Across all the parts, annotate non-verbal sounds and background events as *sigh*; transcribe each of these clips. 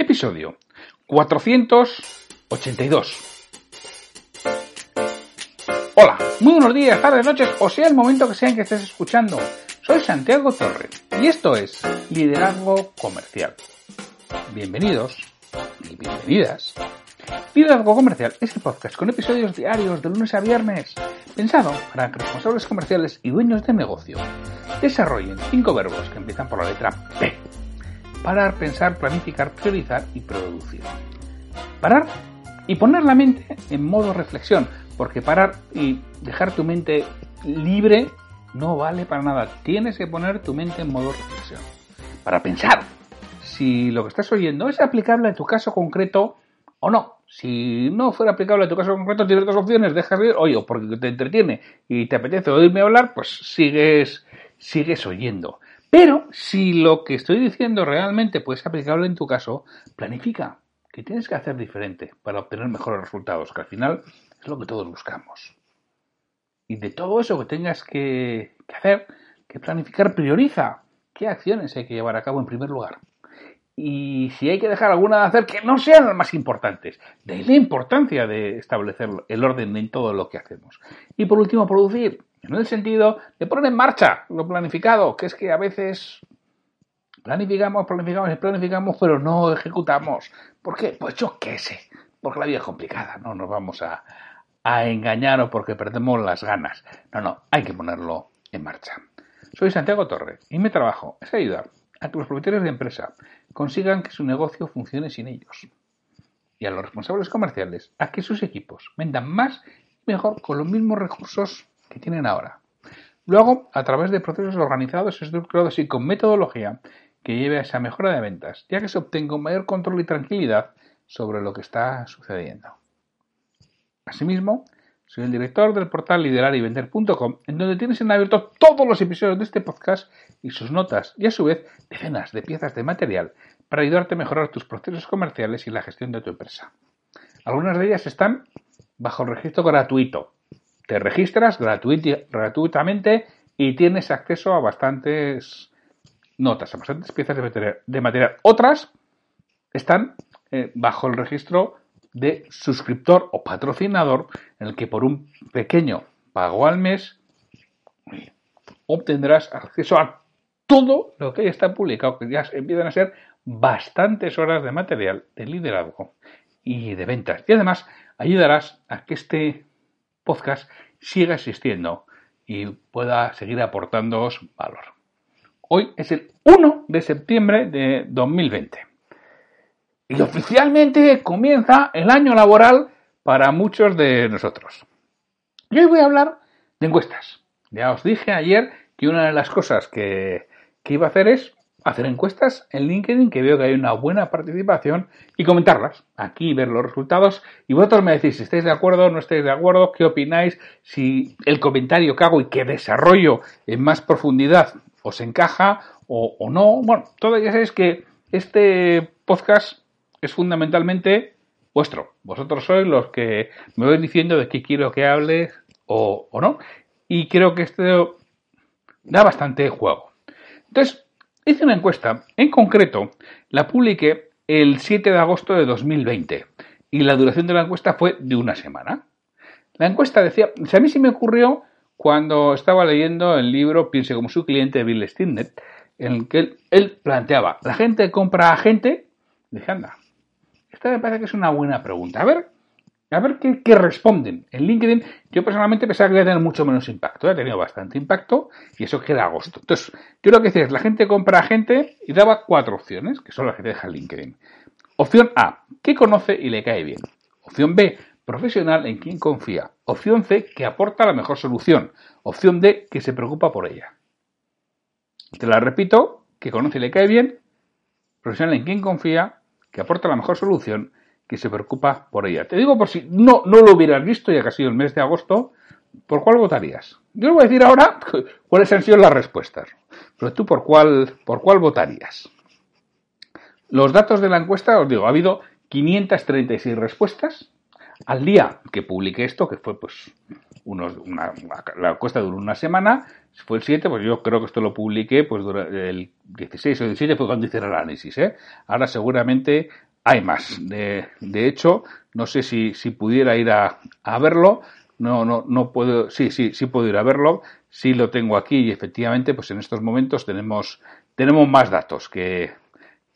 Episodio 482. Hola, muy buenos días, tardes, noches, o sea el momento que sea en que estés escuchando. Soy Santiago Torre y esto es Liderazgo Comercial. Bienvenidos y bienvenidas. Liderazgo Comercial es el podcast con episodios diarios de lunes a viernes, pensado para que responsables comerciales y dueños de negocio desarrollen cinco verbos que empiezan por la letra P parar, pensar, planificar, priorizar y producir. Parar y poner la mente en modo reflexión, porque parar y dejar tu mente libre no vale para nada. Tienes que poner tu mente en modo reflexión. Para pensar si lo que estás oyendo es aplicable a tu caso concreto o no. Si no fuera aplicable a tu caso concreto, tienes dos opciones. Dejas de ir, oye, porque te entretiene y te apetece oírme hablar, pues sigues, sigues oyendo. Pero si lo que estoy diciendo realmente puede ser aplicable en tu caso, planifica. ¿Qué tienes que hacer diferente para obtener mejores resultados? Que al final es lo que todos buscamos. Y de todo eso que tengas que, hacer, que planificar, prioriza qué acciones hay que llevar a cabo en primer lugar. Y si hay que dejar alguna de hacer, que no sean las más importantes. De ahí la importancia de establecer el orden en todo lo que hacemos. Y por último, producir en el sentido de poner en marcha lo planificado, que es que a veces planificamos, planificamos y planificamos, pero no ejecutamos. ¿Por qué? Pues yo qué sé, porque la vida es complicada, no nos vamos a, a engañar o porque perdemos las ganas. No, no, hay que ponerlo en marcha. Soy Santiago Torre y mi trabajo es ayudar a que los propietarios de empresa consigan que su negocio funcione sin ellos y a los responsables comerciales a que sus equipos vendan más y mejor con los mismos recursos que tienen ahora. Luego, a través de procesos organizados, estructurados y con metodología que lleve a esa mejora de ventas, ya que se obtenga un mayor control y tranquilidad sobre lo que está sucediendo. Asimismo, soy el director del portal liderarivender.com, en donde tienes en abierto todos los episodios de este podcast y sus notas, y a su vez decenas de piezas de material para ayudarte a mejorar tus procesos comerciales y la gestión de tu empresa. Algunas de ellas están bajo registro gratuito, te registras gratuitamente y tienes acceso a bastantes notas, a bastantes piezas de material. Otras están eh, bajo el registro de suscriptor o patrocinador, en el que por un pequeño pago al mes obtendrás acceso a todo lo que ya está publicado, que ya empiezan a ser bastantes horas de material de liderazgo y de ventas. Y además ayudarás a que este podcast siga existiendo y pueda seguir aportándoos valor. Hoy es el 1 de septiembre de 2020 y oficialmente comienza el año laboral para muchos de nosotros. Y hoy voy a hablar de encuestas. Ya os dije ayer que una de las cosas que, que iba a hacer es hacer encuestas en LinkedIn, que veo que hay una buena participación, y comentarlas. Aquí ver los resultados. Y vosotros me decís si estáis de acuerdo o no estáis de acuerdo, qué opináis, si el comentario que hago y que desarrollo en más profundidad os encaja o, no. Bueno, todo ya sabéis que este podcast es fundamentalmente vuestro. Vosotros sois los que me vais diciendo de qué quiero que hable o no. Y creo que esto da bastante juego. Entonces, Hice una encuesta, en concreto la publiqué el 7 de agosto de 2020 y la duración de la encuesta fue de una semana. La encuesta decía, a mí sí me ocurrió cuando estaba leyendo el libro Piense como su cliente de Bill Stinnett, en el que él, planteaba, ¿la gente compra a gente? Dije, anda, esta me parece que es una buena pregunta. A ver, a ver qué, responden. En LinkedIn, yo personalmente pensaba que iba a tener mucho menos impacto. Ha tenido bastante impacto y eso que era agosto. Entonces, yo lo que decía es, la gente compra a gente y daba cuatro opciones, que son las que te deja LinkedIn. Opción A, que conoce y le cae bien. Opción B, profesional en quien confía. Opción C, que aporta la mejor solución. Opción D, que se preocupa por ella. Te la repito, que conoce y le cae bien, profesional en quien confía, que aporta la mejor solución, que se preocupa por ella. Te digo por si no, no lo hubieras visto, ya que ha sido el mes de agosto, ¿por cuál votarías? Yo le voy a decir ahora *laughs* cuáles han sido las respuestas. Pero tú, ¿por cuál, por cuál votarías? Los datos de la encuesta, os digo, ha habido 536 respuestas. Al día que publiqué esto, que fue pues unos, una, la encuesta duró una semana, fue el 7, pues yo creo que esto lo publiqué pues el 16 o 17 fue cuando hice el análisis. ¿eh? Ahora seguramente hay más. De, hecho, no sé si, pudiera ir a, a, verlo. No, no, no puedo. Sí, sí, sí puedo ir a verlo. Sí lo tengo aquí y efectivamente, pues en estos momentos tenemos, tenemos más datos que,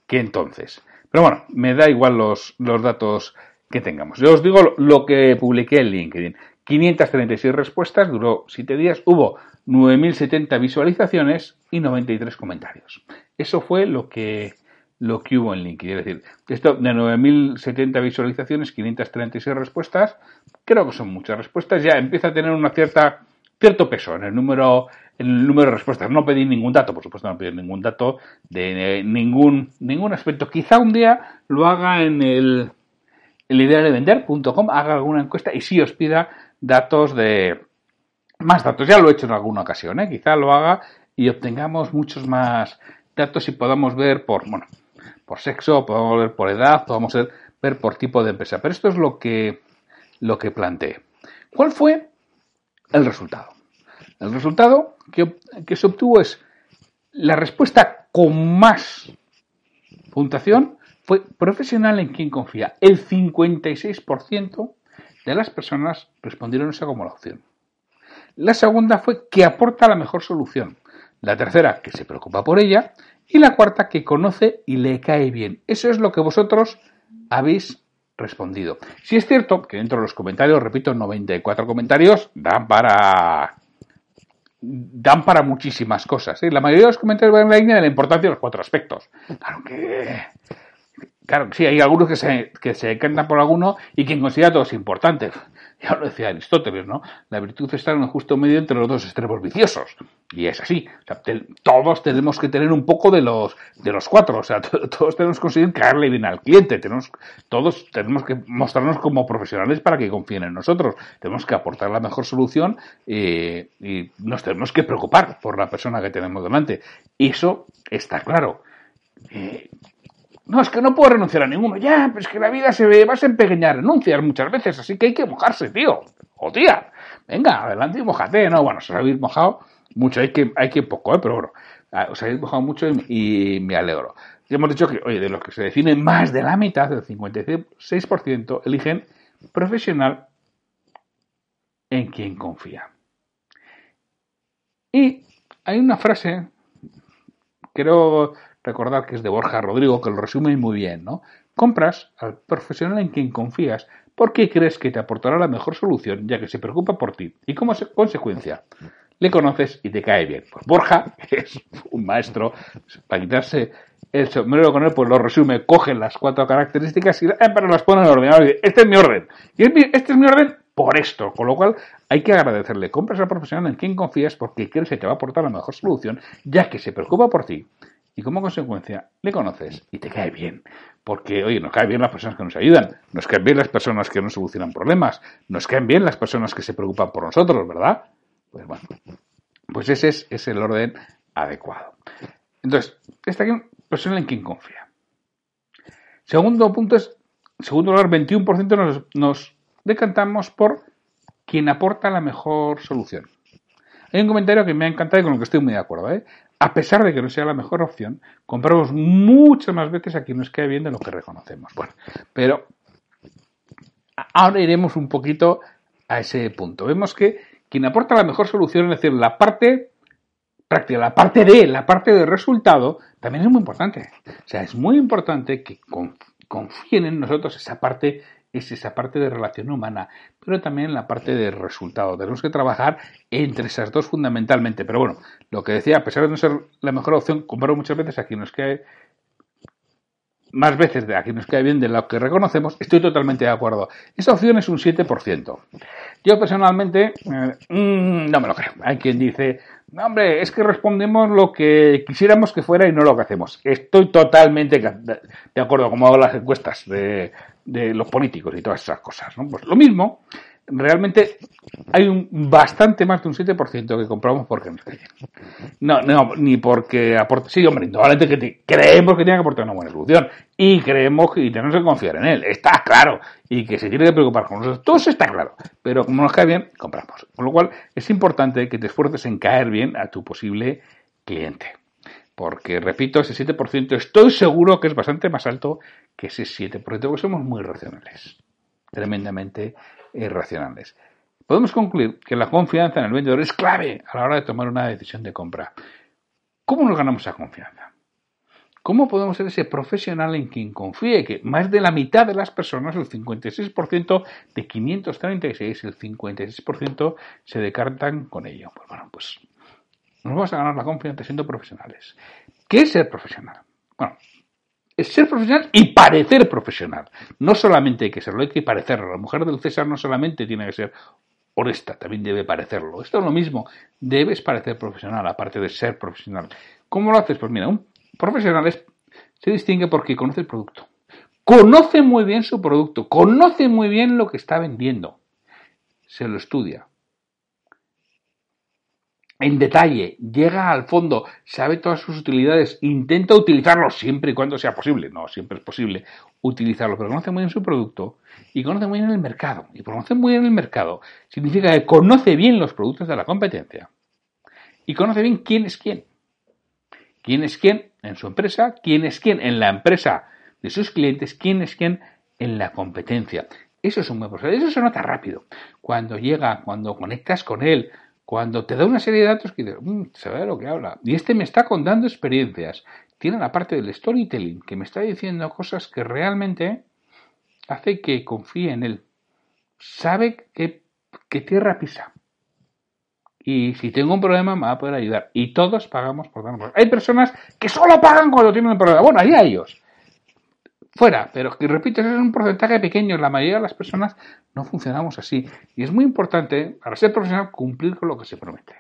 que entonces. Pero bueno, me da igual los, los datos que tengamos. Yo os digo lo que publiqué en LinkedIn. 536 respuestas, duró 7 días, hubo 9.070 visualizaciones y 93 comentarios. Eso fue lo que, lo que hubo en LinkedIn. Es decir, esto de 9.070 visualizaciones, 536 respuestas, creo que son muchas respuestas, ya empieza a tener una cierta cierto peso en el número en el número de respuestas. No pedí ningún dato, por supuesto no pedí ningún dato de ningún ningún aspecto. Quizá un día lo haga en el, el haga alguna encuesta y sí os pida datos de más datos. Ya lo he hecho en alguna ocasión, ¿eh? quizá lo haga y obtengamos muchos más datos y podamos ver por bueno por sexo, podamos ver por edad, podamos ver por tipo de empresa. Pero esto es lo que lo que planteé. ¿Cuál fue el resultado? El resultado que, que se obtuvo es la respuesta con más puntuación fue profesional en quien confía. El 56% de las personas respondieron esa como la opción. La segunda fue que aporta la mejor solución. La tercera, que se preocupa por ella. Y la cuarta, que conoce y le cae bien. Eso es lo que vosotros habéis respondido. Si es cierto que dentro de los comentarios, repito, 94 comentarios dan para dan para muchísimas cosas. ¿eh? La mayoría de los comentarios van en la línea de la importancia de los cuatro aspectos. Claro que Claro, sí, hay algunos que se, que se por alguno y quien considera todos importantes. Ya lo decía Aristóteles, ¿no? La virtud está en un justo medio entre los dos extremos viciosos. Y es así. Todos tenemos que tener un poco de los, de los cuatro. O sea, todos tenemos que conseguir caerle bien al cliente. Tenemos, todos tenemos que mostrarnos como profesionales para que confíen en nosotros. Tenemos que aportar la mejor solución eh, y nos tenemos que preocupar por la persona que tenemos delante. Eso está claro. Eh, no, es que no puedo renunciar a ninguno. Ya, pero es que la vida se ve, vas a empequeñar renunciar muchas veces, así que hay que mojarse, tío. O tía. Venga, adelante y mojate. No, bueno, os habéis mojado mucho, hay que, hay que poco, ¿eh? pero bueno, ah, os habéis mojado mucho y, me alegro. Y hemos dicho que, oye, de los que se definen más de la mitad, del 56%, eligen profesional en quien confía. Y hay una frase, creo recordar que es de Borja Rodrigo, que lo resume muy bien, ¿no? Compras al profesional en quien confías porque crees que te aportará la mejor solución, ya que se preocupa por ti. Y como consecuencia, le conoces y te cae bien. Pues Borja *laughs* es un maestro para quitarse el sombrero con él, pues lo resume, coge las cuatro características y eh, pero las pone en orden. Este es mi orden. Y este es mi orden por esto. Con lo cual hay que agradecerle. Compras al profesional en quien confías porque crees que te va a aportar la mejor solución, ya que se preocupa por ti y como consecuencia le conoces y te cae bien. Porque, oye, nos caen bien las personas que nos ayudan, nos caen bien las personas que nos solucionan problemas, nos caen bien las personas que se preocupan por nosotros, ¿verdad? Pues bueno, pues ese es, el orden adecuado. Entonces, está aquí persona en quien confía. Segundo punto es, segundo lugar, 21% nos, nos decantamos por quien aporta la mejor solución. Hay un comentario que me ha encantado y con lo que estoy muy de acuerdo. ¿eh? A pesar de que no sea la mejor opción, compramos muchas más veces a quien nos cae bien de lo que reconocemos. Bueno, pero ahora iremos un poquito a ese punto. Vemos que quien aporta la mejor solución, es decir, la parte práctica, la parte de, la parte de resultado, también es muy importante. O sea, es muy importante que confíen en nosotros esa parte es esa parte de relación humana, pero también la parte de resultado. Tenemos que trabajar entre esas dos fundamentalmente. Pero bueno, lo que decía, a pesar de no ser la mejor opción, comparo muchas veces a quien nos cae más veces de aquí nos queda bien de lo que reconocemos, estoy totalmente de acuerdo. Esa opción es un 7%. Yo personalmente eh, mm, no me lo creo. Hay quien dice, no, hombre, es que respondemos lo que quisiéramos que fuera y no lo que hacemos. Estoy totalmente de acuerdo, como hago las encuestas de, los políticos y todas esas cosas. Pues lo mismo, realmente hay un bastante más de un 7% que compramos porque nos cae No, no, ni porque aporta. Sí, hombre, indudablemente que creemos que tiene que aportar una buena solución y creemos que tenemos que confiar en él. Está claro. Y que se tiene que preocupar con nosotros. Todo eso está claro. Pero como nos cae bien, compramos. Con lo cual es importante que te esfuerces en caer bien a tu posible cliente. Porque, repito, ese 7% estoy seguro que es bastante más alto que ese 7%, porque somos muy racionales. Tremendamente irracionales. Podemos concluir que la confianza en el vendedor es clave a la hora de tomar una decisión de compra. ¿Cómo nos ganamos esa confianza? ¿Cómo podemos ser ese profesional en quien confíe que más de la mitad de las personas, el 56% de 536, el 56% se descartan con ello? Pues bueno, pues nos vamos a ganar la confianza siendo profesionales. ¿Qué es ser profesional? Bueno, es ser profesional y parecer profesional. No solamente hay que serlo, hay que parecerlo. La mujer del César no solamente tiene que ser honesta, también debe parecerlo. Esto es lo mismo, debes parecer profesional, aparte de ser profesional. ¿Cómo lo haces? Pues mira, un profesional se distingue porque conoce el producto. Conoce muy bien su producto, conoce muy bien lo que está vendiendo. Se lo estudia, en detalle, llega al fondo, sabe todas sus utilidades, intenta utilizarlo siempre y cuando sea posible. No, siempre es posible utilizarlo, pero conoce muy bien su producto y conoce muy bien el mercado. Y conoce muy bien el mercado significa que conoce bien los productos de la competencia y conoce bien quién es quién. Quién es quién en su empresa, quién es quién en la empresa de sus clientes, quién es quién en la competencia. Eso es un buen proceso. Eso se nota rápido. Cuando llega, cuando conectas con él, cuando te da una serie de datos que dices, mmm, se ve de lo que habla. Y este me está contando experiencias. Tiene la parte del storytelling, que me está diciendo cosas que realmente hace que confíe en él. Sabe qué, tierra pisa. Y si tengo un problema, me va a poder ayudar. Y todos pagamos por darnos. Hay personas que solo pagan cuando tienen un problema. Bueno, ahí a ellos fuera. Pero que repito, ese es un porcentaje pequeño. La mayoría de las personas no funcionamos así. Y es muy importante, para ser profesional, cumplir con lo que se promete.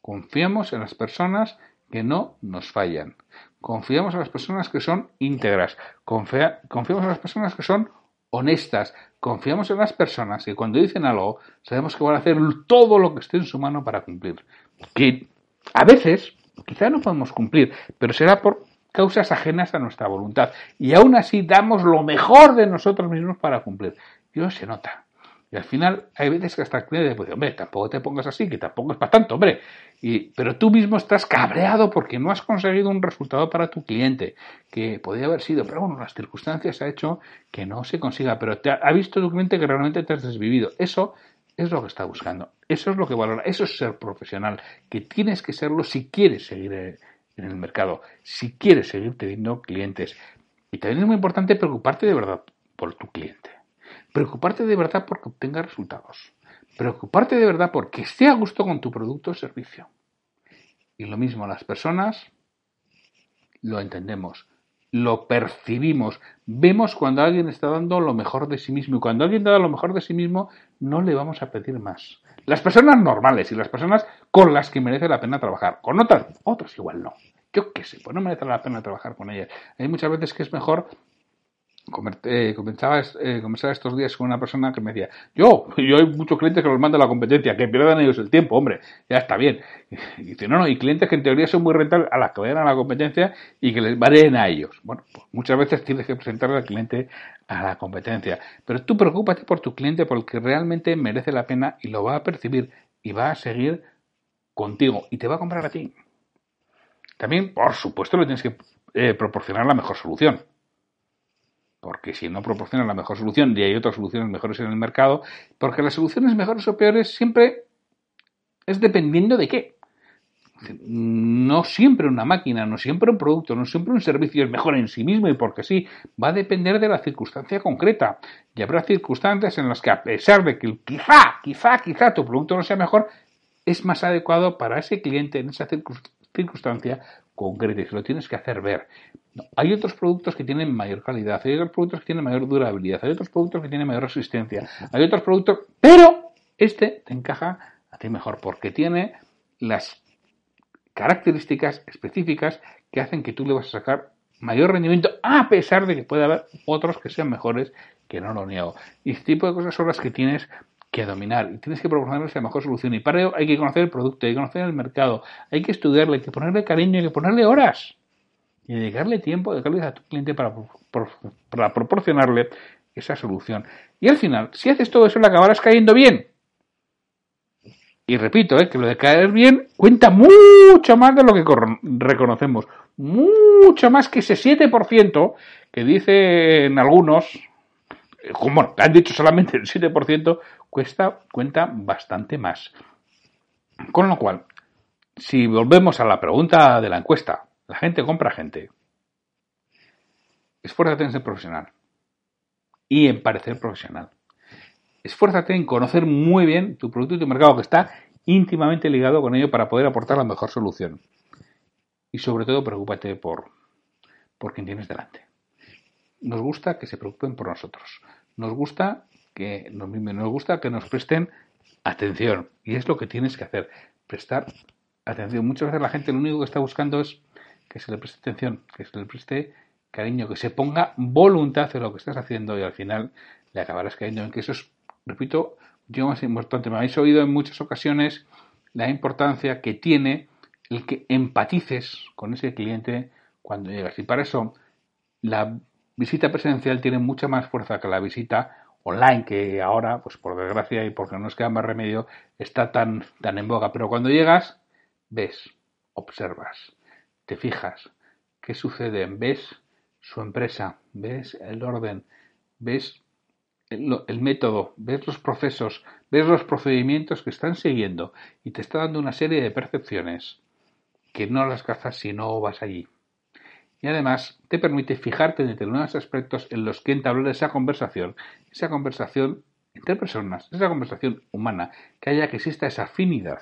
Confiamos en las personas que no nos fallan. Confiamos en las personas que son íntegras. confiamos en las personas que son honestas. Confiamos en las personas que cuando dicen algo sabemos que van a hacer todo lo que esté en su mano para cumplir. Que a veces quizá no podemos cumplir, pero será por causas ajenas a nuestra voluntad. Y aún así damos lo mejor de nosotros mismos para cumplir. Eso se nota. Y al final hay veces que hasta el cliente puede hombre, tampoco te pongas así, que tampoco es para tanto, hombre. Y, pero tú mismo estás cabreado porque no has conseguido un resultado para tu cliente, que podría haber sido, pero bueno, las circunstancias ha hecho que no se consiga, pero te ha, ha visto tu cliente que realmente te has desvivido. Eso es lo que está buscando, eso es lo que valora, eso es ser profesional, que tienes que serlo si quieres seguir eh, en el mercado, si quieres seguir teniendo clientes. Y también es muy importante preocuparte de verdad por tu cliente. Preocuparte de verdad porque obtenga resultados. Preocuparte de verdad porque esté a gusto con tu producto o servicio. Y lo mismo, las personas lo entendemos, lo percibimos, vemos cuando alguien está dando lo mejor de sí mismo y cuando alguien da lo mejor de sí mismo no le vamos a pedir más. Las personas normales y las personas con las que merece la pena trabajar. Con otras, otros igual no. Yo qué sé, pues no merece la pena trabajar con ellas. Hay muchas veces que es mejor eh, comenzaba, eh, estos días con una persona que me decía, yo, yo hay muchos clientes que los manda la competencia, que pierdan ellos el tiempo, hombre, ya está bien. Y dice, no, no, y clientes que en teoría son muy rentables a las que vayan a la competencia y que les vayan a ellos. Bueno, pues muchas veces tienes que presentarle al cliente a la competencia. Pero tú preocúpate por tu cliente porque realmente merece la pena y lo va a percibir y va a seguir contigo y te va a comprar a ti. También, por supuesto, le tienes que eh, proporcionar la mejor solución porque si no proporciona la mejor solución y hay otras soluciones mejores en el mercado, porque las soluciones mejores o peores siempre es dependiendo de qué. No siempre una máquina, no siempre un producto, no siempre un servicio es mejor en sí mismo y porque sí, va a depender de la circunstancia concreta. Y habrá circunstancias en las que a pesar de que quizá, quizá, quizá tu producto no sea mejor, es más adecuado para ese cliente en esa circunstancia concreta y se lo tienes que hacer ver. hay otros productos que tienen mayor calidad, hay otros productos que tienen mayor durabilidad, hay otros productos que tienen mayor resistencia, hay otros productos, pero este te encaja a ti mejor porque tiene las características específicas que hacen que tú le vas a sacar mayor rendimiento a pesar de que puede haber otros que sean mejores que no lo niego. Y este tipo de cosas son las que tienes que dominar y tienes que proporcionarles la mejor solución. Y para ello hay que conocer el producto, hay que conocer el mercado, hay que estudiarle, hay que ponerle cariño, hay que ponerle horas y dedicarle tiempo, dedicarle a tu cliente para, proporcionarle esa solución. Y al final, si haces todo eso, le acabarás cayendo bien. Y repito, eh, que lo de caer bien cuenta mucho más de lo que reconocemos. Mucho más que ese 7% que dicen algunos, como bueno, han dicho solamente el 7%, cuesta, cuenta bastante más. Con lo cual, si volvemos a la pregunta de la encuesta, la gente compra gente. Esfuérzate en ser profesional y en parecer profesional. Esfuérzate en conocer muy bien tu producto y tu mercado que está íntimamente ligado con ello para poder aportar la mejor solución. Y sobre todo, preocúpate por, por quien tienes delante. Nos gusta que se preocupen por nosotros. Nos gusta que nos gusta que nos presten atención. Y es lo que tienes que hacer, prestar atención. Muchas veces la gente lo único que está buscando es que se le preste atención, que se le preste cariño, que se ponga voluntad en lo que estás haciendo y al final le acabarás cayendo en que eso es, repito, yo más importante. Me habéis oído en muchas ocasiones la importancia que tiene el que empatices con ese cliente cuando llegas. Y para eso la visita presencial tiene mucha más fuerza que la visita online, que ahora, pues por desgracia y porque no nos queda más remedio, está tan, tan en boga. Pero cuando llegas, ves, observas, te fijas, qué sucede, ves su empresa, ves el orden, ves el, método, ves los procesos, ves los procedimientos que están siguiendo y te está dando una serie de percepciones que no las cazas si no vas allí. Y además te permite fijarte en determinados aspectos en los que entablar esa conversación, esa conversación entre personas, esa conversación humana, que haya que exista esa afinidad.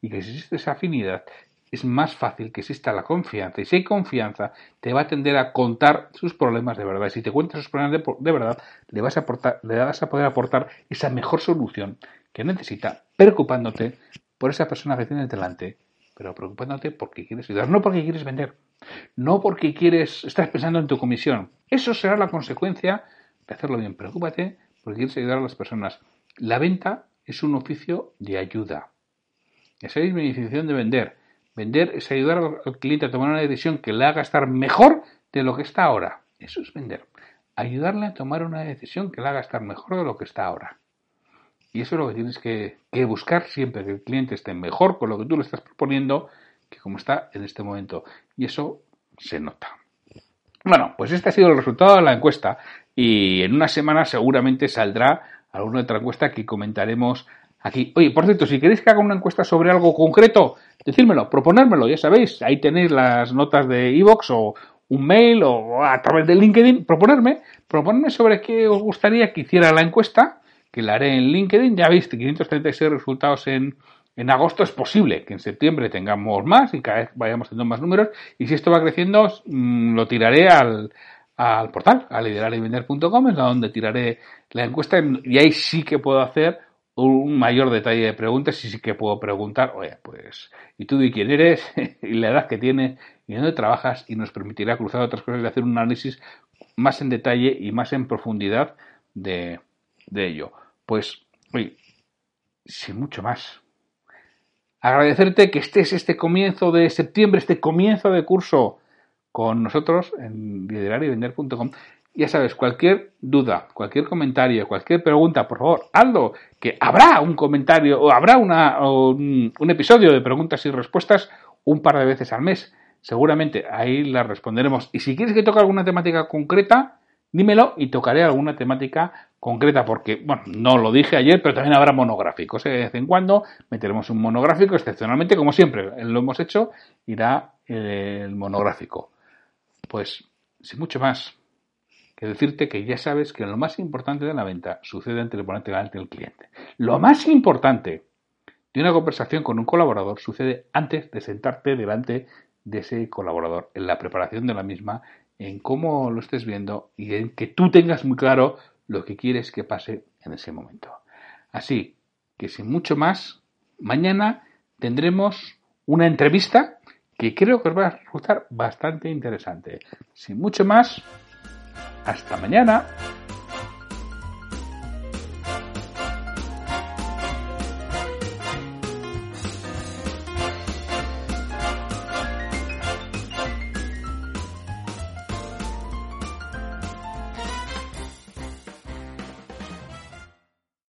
Y que si existe esa afinidad, es más fácil que exista la confianza. Y si hay confianza, te va a tender a contar sus problemas de verdad. Y si te cuentas sus problemas de, verdad, le vas, a aportar, le vas a poder aportar esa mejor solución que necesita, preocupándote por esa persona que tienes delante, pero preocupándote porque quieres ayudar, no porque quieres vender, no porque quieres, estás pensando en tu comisión. Eso será la consecuencia de hacerlo bien. Preocúpate porque quieres ayudar a las personas. La venta es un oficio de ayuda. Esa es mi definición de vender Vender es ayudar al cliente a tomar una decisión que le haga estar mejor de lo que está ahora. Eso es vender. Ayudarle a tomar una decisión que le haga estar mejor de lo que está ahora. Y eso es lo que tienes que, buscar siempre, que el cliente esté mejor con lo que tú le estás proponiendo como está en este momento. Y eso se nota. Bueno, pues este ha sido el resultado de la encuesta y en una semana seguramente saldrá alguna otra encuesta que comentaremos aquí. Oye, por cierto, si queréis que haga una encuesta sobre algo concreto, decírmelo, proponérmelo, ya sabéis, ahí tenéis las notas de iVoox o un mail o a través de LinkedIn, proponerme, proponerme sobre qué os gustaría que hiciera la encuesta, que la haré en LinkedIn, ya veis, 536 resultados en, en agosto es posible que en septiembre tengamos más y cada vez vayamos teniendo más números y si esto va creciendo mm, lo tiraré al, al portal, a liderarivender.com, es donde tiraré la encuesta y ahí sí que puedo hacer un mayor detalle de preguntas y sí que puedo preguntar, oye, pues, ¿y tú de quién eres? *laughs* y la edad que tienes y dónde trabajas y nos permitirá cruzar otras cosas y hacer un análisis más en detalle y más en profundidad de, de ello. Pues, oye, sin mucho más. Agradecerte que estés este comienzo de septiembre, este comienzo de curso con nosotros en liderarivender.com ya sabes, cualquier duda, cualquier comentario, cualquier pregunta, por favor, hazlo, que habrá un comentario o habrá una, un, episodio de preguntas y respuestas un par de veces al mes. Seguramente ahí las responderemos. Y si quieres que toque alguna temática concreta, dímelo y tocaré alguna temática concreta, porque, bueno, no lo dije ayer, pero también habrá monográficos. ¿eh? De vez en cuando meteremos un monográfico, excepcionalmente, como siempre lo hemos hecho, irá el monográfico. Pues, sin mucho más que decirte que ya sabes que lo más importante de la venta sucede entre el ponente delante del cliente. Lo más importante de una conversación con un colaborador sucede antes de sentarte delante de ese colaborador, en la preparación de la misma, en cómo lo estés viendo y en que tú tengas muy claro lo que quieres que pase en ese momento. Así que sin mucho más, mañana tendremos una entrevista que creo que os va a resultar bastante interesante. Sin mucho más, hasta mañana.